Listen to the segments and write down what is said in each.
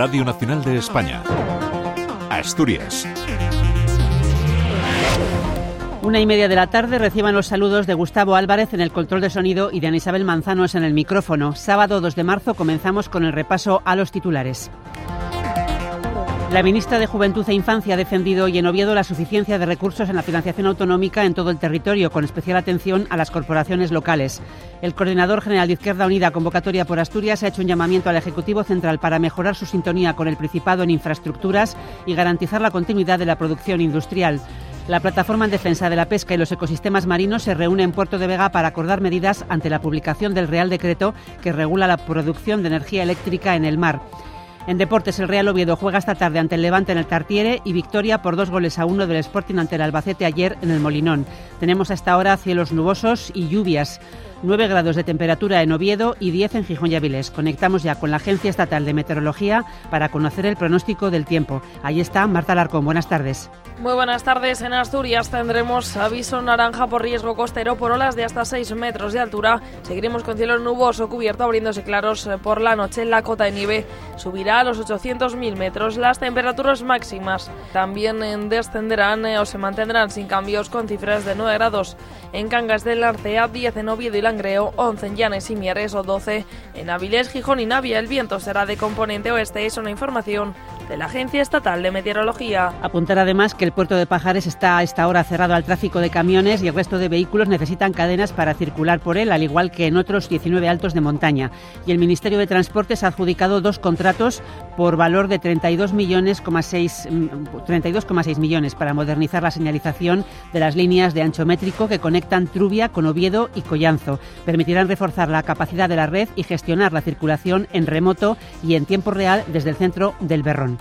Radio Nacional de España. Asturias. Una y media de la tarde reciban los saludos de Gustavo Álvarez en el control de sonido y de Ana Isabel Manzanos en el micrófono. Sábado 2 de marzo comenzamos con el repaso a los titulares. La ministra de Juventud e Infancia ha defendido hoy en Oviedo la suficiencia de recursos en la financiación autonómica en todo el territorio, con especial atención a las corporaciones locales. El coordinador general de Izquierda Unida, convocatoria por Asturias, ha hecho un llamamiento al Ejecutivo Central para mejorar su sintonía con el Principado en infraestructuras y garantizar la continuidad de la producción industrial. La plataforma en defensa de la pesca y los ecosistemas marinos se reúne en Puerto de Vega para acordar medidas ante la publicación del Real Decreto que regula la producción de energía eléctrica en el mar. En deportes, el Real Oviedo juega esta tarde ante el Levante en el Tartiere y victoria por dos goles a uno del Sporting ante el Albacete ayer en el Molinón. Tenemos hasta ahora cielos nubosos y lluvias. 9 grados de temperatura en Oviedo y 10 en Gijón y Avilés. Conectamos ya con la Agencia Estatal de Meteorología para conocer el pronóstico del tiempo. Ahí está Marta Larcón. Buenas tardes. Muy buenas tardes. En Asturias tendremos aviso naranja por riesgo costero por olas de hasta 6 metros de altura. Seguiremos con cielo nuboso cubierto abriéndose claros eh, por la noche. La cota de nieve subirá a los 800.000 metros. Las temperaturas máximas también eh, descenderán eh, o se mantendrán sin cambios con cifras de 9 grados en Cangas del Arcea, 10 en Oviedo y Langreo, 11 en Llanes y Mieres o 12 en Avilés, Gijón y Navia. El viento será de componente oeste. Es una información de la Agencia Estatal de Meteorología. Apuntar además que el puerto de Pajares está a esta hora cerrado al tráfico de camiones y el resto de vehículos necesitan cadenas para circular por él, al igual que en otros 19 altos de montaña. Y el Ministerio de Transportes ha adjudicado dos contratos por valor de 32 millones, 32,6 mm, millones para modernizar la señalización de las líneas de ancho métrico que conectan Trubia con Oviedo y Collanzo. Permitirán reforzar la capacidad de la red y gestionar la circulación en remoto y en tiempo real desde el centro del Berrón.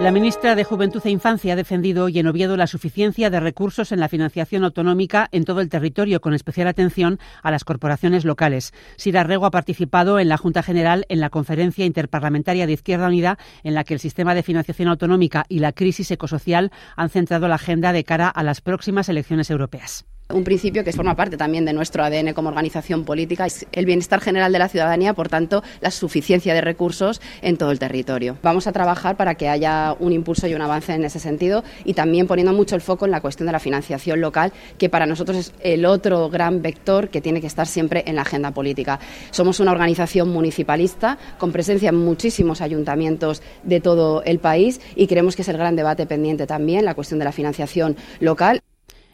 La ministra de Juventud e Infancia ha defendido hoy en Oviedo la suficiencia de recursos en la financiación autonómica en todo el territorio, con especial atención a las corporaciones locales. Sira Rego ha participado en la Junta General en la Conferencia Interparlamentaria de Izquierda Unida, en la que el sistema de financiación autonómica y la crisis ecosocial han centrado la agenda de cara a las próximas elecciones europeas. Un principio que forma parte también de nuestro ADN como organización política es el bienestar general de la ciudadanía, por tanto, la suficiencia de recursos en todo el territorio. Vamos a trabajar para que haya un impulso y un avance en ese sentido y también poniendo mucho el foco en la cuestión de la financiación local, que para nosotros es el otro gran vector que tiene que estar siempre en la agenda política. Somos una organización municipalista con presencia en muchísimos ayuntamientos de todo el país y creemos que es el gran debate pendiente también la cuestión de la financiación local.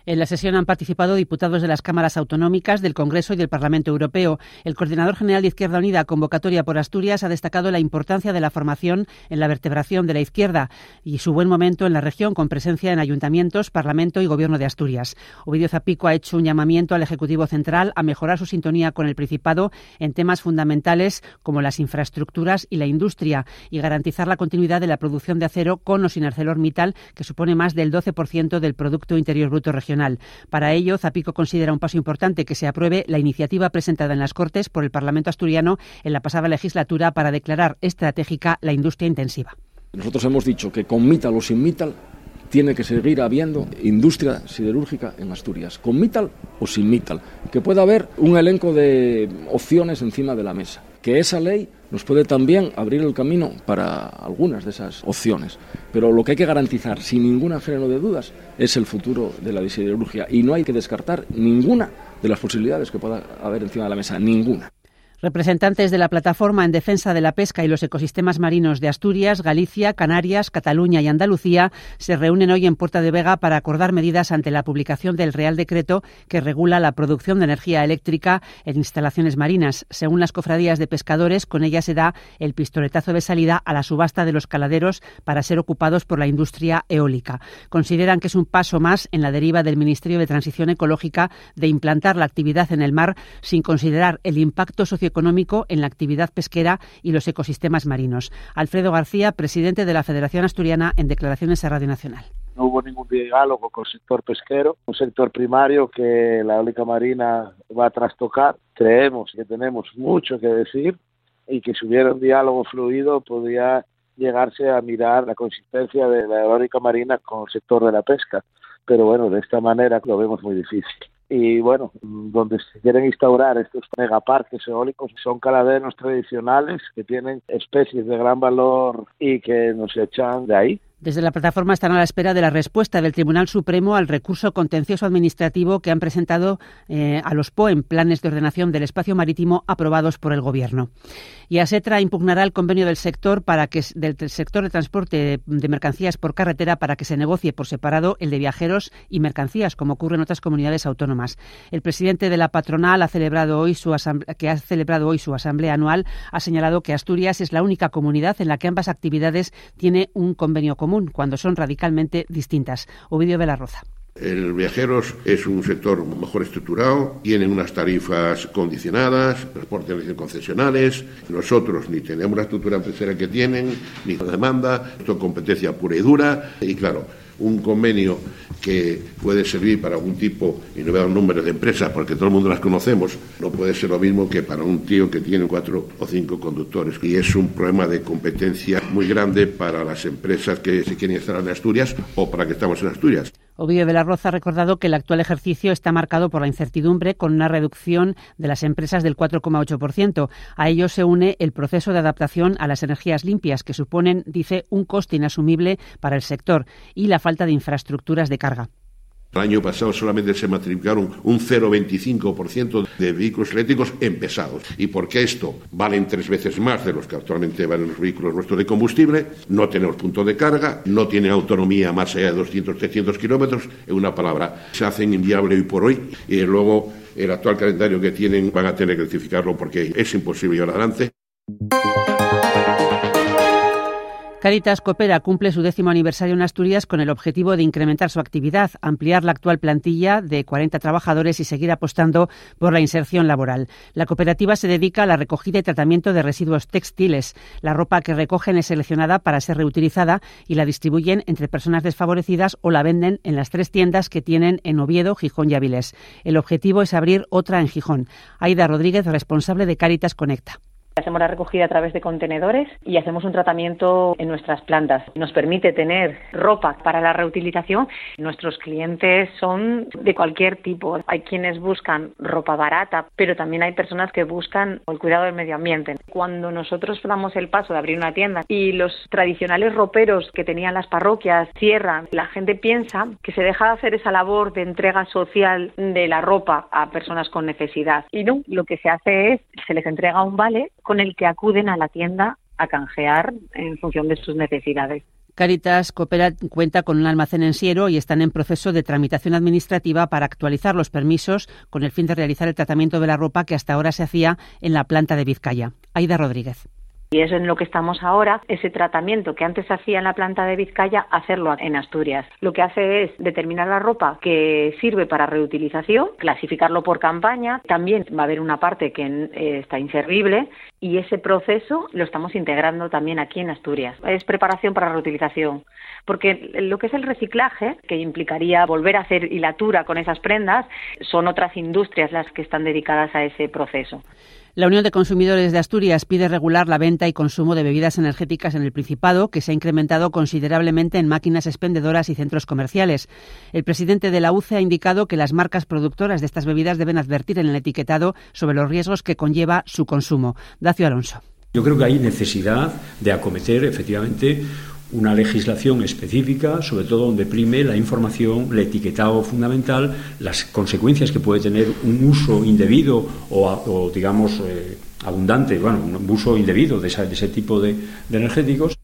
En la sesión han participado diputados de las cámaras autonómicas, del Congreso y del Parlamento Europeo. El coordinador general de Izquierda Unida, convocatoria por Asturias, ha destacado la importancia de la formación en la vertebración de la izquierda y su buen momento en la región, con presencia en ayuntamientos, Parlamento y Gobierno de Asturias. Ovidio Zapico ha hecho un llamamiento al Ejecutivo Central a mejorar su sintonía con el Principado en temas fundamentales como las infraestructuras y la industria y garantizar la continuidad de la producción de acero con o sin ArcelorMittal, que supone más del 12% del Producto Interior Bruto regional. Para ello, Zapico considera un paso importante que se apruebe la iniciativa presentada en las Cortes por el Parlamento asturiano en la pasada legislatura para declarar estratégica la industria intensiva. Nosotros hemos dicho que con Mittal o sin Mittal tiene que seguir habiendo industria siderúrgica en Asturias, con Mittal o sin Mittal, que pueda haber un elenco de opciones encima de la mesa, que esa ley nos puede también abrir el camino para algunas de esas opciones. Pero lo que hay que garantizar, sin ningún género de dudas, es el futuro de la siderurgia. Y no hay que descartar ninguna de las posibilidades que pueda haber encima de la mesa, ninguna. Representantes de la Plataforma en Defensa de la Pesca y los Ecosistemas Marinos de Asturias, Galicia, Canarias, Cataluña y Andalucía se reúnen hoy en Puerta de Vega para acordar medidas ante la publicación del Real Decreto que regula la producción de energía eléctrica en instalaciones marinas. Según las cofradías de pescadores, con ella se da el pistoletazo de salida a la subasta de los caladeros para ser ocupados por la industria eólica. Consideran que es un paso más en la deriva del Ministerio de Transición Ecológica de implantar la actividad en el mar sin considerar el impacto socioeconómico económico en la actividad pesquera y los ecosistemas marinos. Alfredo García, presidente de la Federación Asturiana, en declaraciones a Radio Nacional. No hubo ningún diálogo con el sector pesquero, un sector primario que la eólica marina va a trastocar. Creemos que tenemos mucho que decir y que si hubiera un diálogo fluido podría llegarse a mirar la consistencia de la eólica marina con el sector de la pesca. Pero bueno, de esta manera lo vemos muy difícil. Y bueno, donde se quieren instaurar estos megaparques eólicos son caladeros tradicionales que tienen especies de gran valor y que nos echan de ahí. Desde la plataforma están a la espera de la respuesta del Tribunal Supremo al recurso contencioso administrativo que han presentado eh, a los POEM, planes de ordenación del espacio marítimo aprobados por el Gobierno. Y ASETRA impugnará el convenio del sector para que del sector de transporte de mercancías por carretera para que se negocie por separado el de viajeros y mercancías, como ocurre en otras comunidades autónomas. El presidente de la patronal ha celebrado hoy su que ha celebrado hoy su asamblea anual ha señalado que Asturias es la única comunidad en la que ambas actividades tiene un convenio común cuando son radicalmente distintas. Ovidio de la Roza. El viajeros es un sector mejor estructurado, tienen unas tarifas condicionadas, transportes concesionales. Nosotros ni tenemos la estructura empresarial que tienen, ni la demanda, esto es competencia pura y dura. Y claro, un convenio que puede servir para algún tipo, y no veo números de empresas porque todo el mundo las conocemos, no puede ser lo mismo que para un tío que tiene cuatro o cinco conductores. Y es un problema de competencia muy grande para las empresas que se quieren instalar en Asturias o para que estamos en Asturias. Ovidio de la Roza ha recordado que el actual ejercicio está marcado por la incertidumbre con una reducción de las empresas del 4,8%. A ello se une el proceso de adaptación a las energías limpias que suponen, dice, un coste inasumible para el sector y la falta de infraestructuras de carga. El año pasado solamente se matricularon un 0,25% de vehículos eléctricos en pesados. ¿Y por qué esto? Valen tres veces más de los que actualmente valen los vehículos nuestros de combustible, no tenemos punto de carga, no tienen autonomía más allá de 200, 300 kilómetros. En una palabra, se hacen inviable hoy por hoy y luego el actual calendario que tienen van a tener que rectificarlo porque es imposible llevar adelante. Caritas Coopera cumple su décimo aniversario en Asturias con el objetivo de incrementar su actividad, ampliar la actual plantilla de 40 trabajadores y seguir apostando por la inserción laboral. La cooperativa se dedica a la recogida y tratamiento de residuos textiles. La ropa que recogen es seleccionada para ser reutilizada y la distribuyen entre personas desfavorecidas o la venden en las tres tiendas que tienen en Oviedo, Gijón y Avilés. El objetivo es abrir otra en Gijón. Aida Rodríguez, responsable de Caritas Conecta. Hacemos la recogida a través de contenedores y hacemos un tratamiento en nuestras plantas. Nos permite tener ropa para la reutilización. Nuestros clientes son de cualquier tipo. Hay quienes buscan ropa barata, pero también hay personas que buscan el cuidado del medio ambiente. Cuando nosotros damos el paso de abrir una tienda y los tradicionales roperos que tenían las parroquias cierran, la gente piensa que se deja de hacer esa labor de entrega social de la ropa a personas con necesidad. Y no, lo que se hace es, se les entrega un vale con el que acuden a la tienda a canjear en función de sus necesidades. Caritas Coopera cuenta con un almacén en Siero y están en proceso de tramitación administrativa para actualizar los permisos con el fin de realizar el tratamiento de la ropa que hasta ahora se hacía en la planta de Vizcaya. Aida Rodríguez. Y es en lo que estamos ahora, ese tratamiento que antes hacía en la planta de Vizcaya, hacerlo en Asturias. Lo que hace es determinar la ropa que sirve para reutilización, clasificarlo por campaña, también va a haber una parte que eh, está inservible y ese proceso lo estamos integrando también aquí en Asturias. Es preparación para reutilización, porque lo que es el reciclaje, que implicaría volver a hacer hilatura con esas prendas, son otras industrias las que están dedicadas a ese proceso. La Unión de Consumidores de Asturias pide regular la venta y consumo de bebidas energéticas en el Principado, que se ha incrementado considerablemente en máquinas expendedoras y centros comerciales. El presidente de la UCE ha indicado que las marcas productoras de estas bebidas deben advertir en el etiquetado sobre los riesgos que conlleva su consumo. Dacio Alonso. Yo creo que hay necesidad de acometer efectivamente una legislación específica, sobre todo donde prime la información, el etiquetado fundamental, las consecuencias que puede tener un uso indebido o, digamos, eh, abundante, bueno, un uso indebido de, ese tipo de energéticos.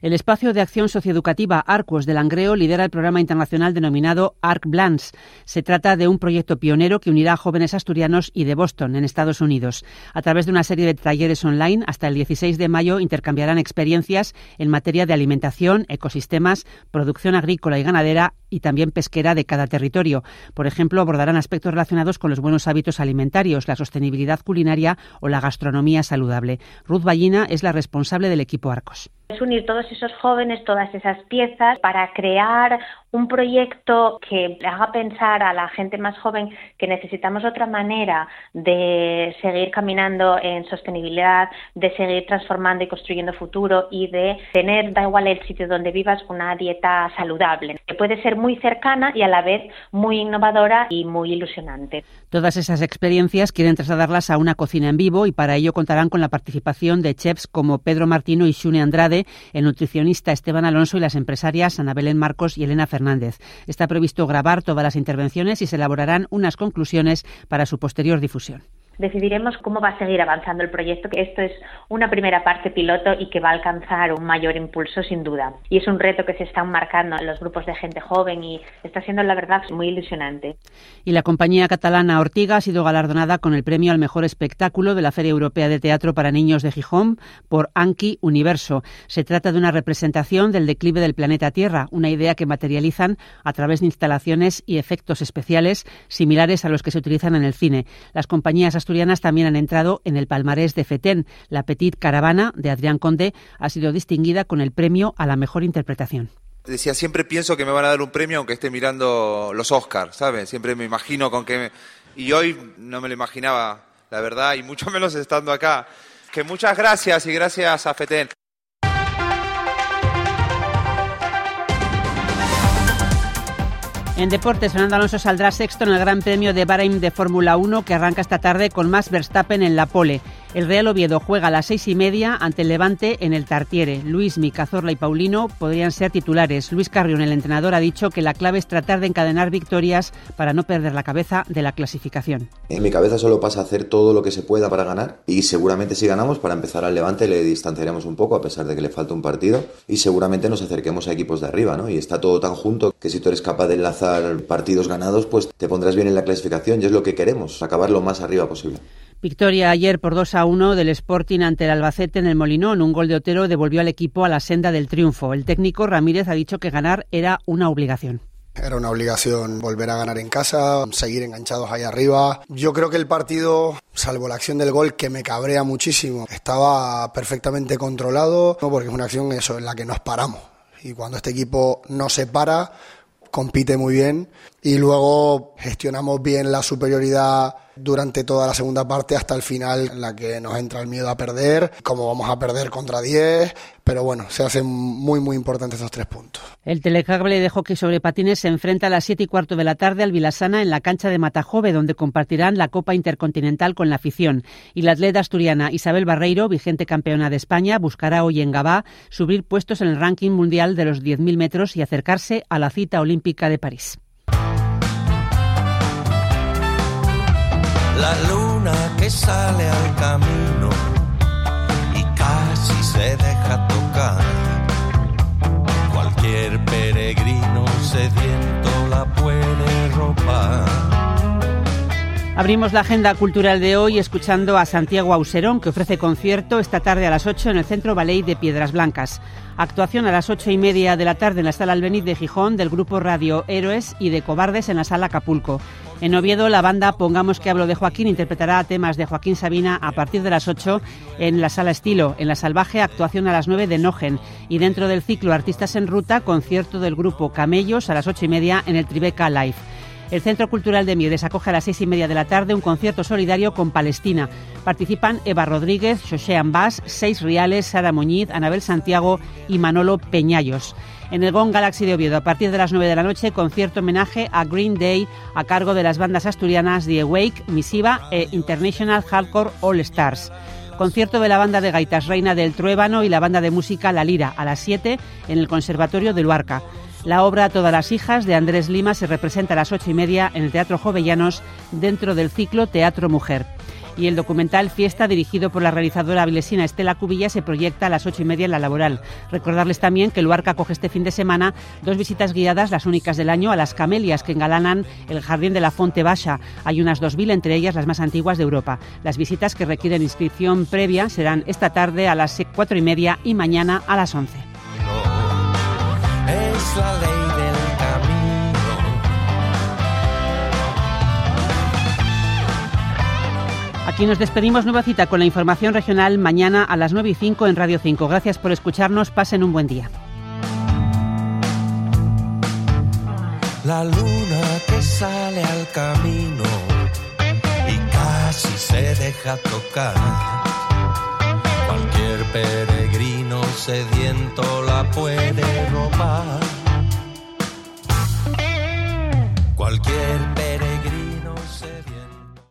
El espacio de acción socioeducativa Arcos de Langreo lidera el programa internacional denominado Arc Blans. Se trata de un proyecto pionero que unirá a jóvenes asturianos y de Boston, en Estados Unidos. A través de una serie de talleres online, hasta el 16 de mayo intercambiarán experiencias en materia de alimentación, ecosistemas, producción agrícola y ganadera y también pesquera de cada territorio. Por ejemplo, abordarán aspectos relacionados con los buenos hábitos alimentarios, la sostenibilidad culinaria o la gastronomía saludable. Ruth Ballina es la responsable del equipo Arcos. Es unir todos esos jóvenes, todas esas piezas para crear un proyecto que haga pensar a la gente más joven que necesitamos otra manera de seguir caminando en sostenibilidad, de seguir transformando y construyendo futuro y de tener, da igual el sitio donde vivas, una dieta saludable. Que puede ser muy cercana y a la vez muy innovadora y muy ilusionante. Todas esas experiencias quieren trasladarlas a una cocina en vivo y para ello contarán con la participación de chefs como Pedro Martino y Shune Andrade, el nutricionista Esteban Alonso y las empresarias Ana Belén Marcos y Elena Fernández. Está previsto grabar todas las intervenciones y se elaborarán unas conclusiones para su posterior difusión decidiremos cómo va a seguir avanzando el proyecto, que esto es una primera parte piloto y que va a alcanzar un mayor impulso sin duda. Y es un reto que se están marcando en los grupos de gente joven y está siendo la verdad muy ilusionante. Y la compañía catalana Ortiga ha sido galardonada con el premio al mejor espectáculo de la Feria Europea de Teatro para Niños de Gijón por Anki Universo. Se trata de una representación del declive del planeta Tierra, una idea que materializan a través de instalaciones y efectos especiales similares a los que se utilizan en el cine. Las compañías asturianas también han entrado en el palmarés de FETEN. La Petit Caravana de Adrián Conde ha sido distinguida con el premio a la mejor interpretación decía, siempre pienso que me van a dar un premio aunque esté mirando los Oscars, ¿sabes? Siempre me imagino con que... Y hoy no me lo imaginaba, la verdad, y mucho menos estando acá. Que muchas gracias y gracias a FETEN. En deportes, Fernando Alonso saldrá sexto en el Gran Premio de Bahrein de Fórmula 1 que arranca esta tarde con Max Verstappen en la pole. El Real Oviedo juega a las seis y media ante el Levante en el Tartiere. Luis, Micazorla y Paulino podrían ser titulares. Luis Carrión, el entrenador, ha dicho que la clave es tratar de encadenar victorias para no perder la cabeza de la clasificación. En mi cabeza solo pasa hacer todo lo que se pueda para ganar y seguramente si ganamos para empezar al Levante le distanciaremos un poco a pesar de que le falta un partido y seguramente nos acerquemos a equipos de arriba, ¿no? Y está todo tan junto que si tú eres capaz de enlazar partidos ganados, pues te pondrás bien en la clasificación y es lo que queremos, acabar lo más arriba posible. Victoria ayer por 2 a 1 del Sporting ante el Albacete en el Molinón. Un gol de Otero devolvió al equipo a la senda del triunfo. El técnico Ramírez ha dicho que ganar era una obligación. Era una obligación volver a ganar en casa, seguir enganchados ahí arriba. Yo creo que el partido, salvo la acción del gol, que me cabrea muchísimo, estaba perfectamente controlado, porque es una acción eso, en la que nos paramos. Y cuando este equipo no se para, compite muy bien y luego gestionamos bien la superioridad durante toda la segunda parte hasta el final en la que nos entra el miedo a perder, como vamos a perder contra 10, pero bueno, se hacen muy muy importantes estos tres puntos. El telecable de hockey sobre patines se enfrenta a las 7 y cuarto de la tarde al Vilasana en la cancha de Matajove, donde compartirán la Copa Intercontinental con la afición. Y la atleta asturiana Isabel Barreiro, vigente campeona de España, buscará hoy en Gabá subir puestos en el ranking mundial de los 10.000 metros y acercarse a la cita olímpica de París. La luna que sale al camino y casi se deja tocar. Cualquier peregrino sediento la puede ropar. Abrimos la agenda cultural de hoy escuchando a Santiago Auserón, que ofrece concierto esta tarde a las 8 en el Centro Ballet de Piedras Blancas. Actuación a las ocho y media de la tarde en la Sala Albeniz de Gijón del grupo Radio Héroes y de Cobardes en la Sala Acapulco. En Oviedo, la banda Pongamos que hablo de Joaquín interpretará temas de Joaquín Sabina a partir de las 8 en la Sala Estilo. En la Salvaje, actuación a las 9 de Nogen. Y dentro del ciclo Artistas en Ruta, concierto del grupo Camellos a las ocho y media en el Tribeca Live. El Centro Cultural de Mieres acoge a las seis y media de la tarde un concierto solidario con Palestina. Participan Eva Rodríguez, José Ambas, Seis Riales, Sara Muñiz, Anabel Santiago y Manolo Peñallos. En el Gong Galaxy de Oviedo, a partir de las 9 de la noche, concierto homenaje a Green Day a cargo de las bandas asturianas The Awake, Misiva e International Hardcore All Stars. Concierto de la banda de gaitas Reina del Truébano y la banda de música La Lira a las 7 en el Conservatorio de Luarca. La obra Todas las hijas de Andrés Lima se representa a las ocho y media en el Teatro Jovellanos dentro del ciclo Teatro Mujer. Y el documental Fiesta, dirigido por la realizadora vilesina Estela Cubilla, se proyecta a las ocho y media en la laboral. Recordarles también que Luarca coge este fin de semana dos visitas guiadas, las únicas del año, a las camelias que engalanan el jardín de la Fonte Baja. Hay unas dos mil, entre ellas las más antiguas de Europa. Las visitas que requieren inscripción previa serán esta tarde a las cuatro y media y mañana a las once la ley del camino. Aquí nos despedimos. Nueva cita con la información regional mañana a las 9 y 5 en Radio 5. Gracias por escucharnos. Pasen un buen día. La luna que sale al camino y casi se deja tocar. Cualquier peregrino sediento la puede robar. Cualquier pereza